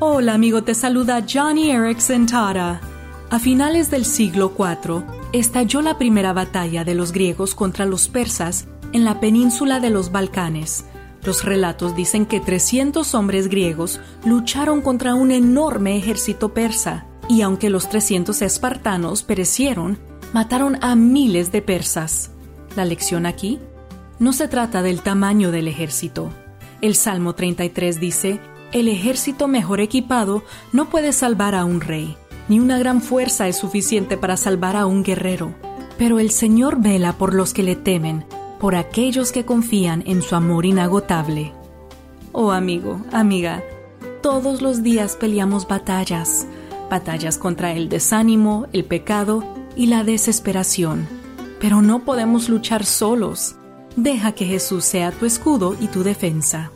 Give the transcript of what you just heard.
Hola amigo, te saluda Johnny Erickson Tara. A finales del siglo IV estalló la primera batalla de los griegos contra los persas en la península de los Balcanes. Los relatos dicen que 300 hombres griegos lucharon contra un enorme ejército persa, y aunque los 300 espartanos perecieron, mataron a miles de persas. La lección aquí no se trata del tamaño del ejército. El Salmo 33 dice, el ejército mejor equipado no puede salvar a un rey, ni una gran fuerza es suficiente para salvar a un guerrero, pero el Señor vela por los que le temen, por aquellos que confían en su amor inagotable. Oh amigo, amiga, todos los días peleamos batallas, batallas contra el desánimo, el pecado y la desesperación. Pero no podemos luchar solos. Deja que Jesús sea tu escudo y tu defensa.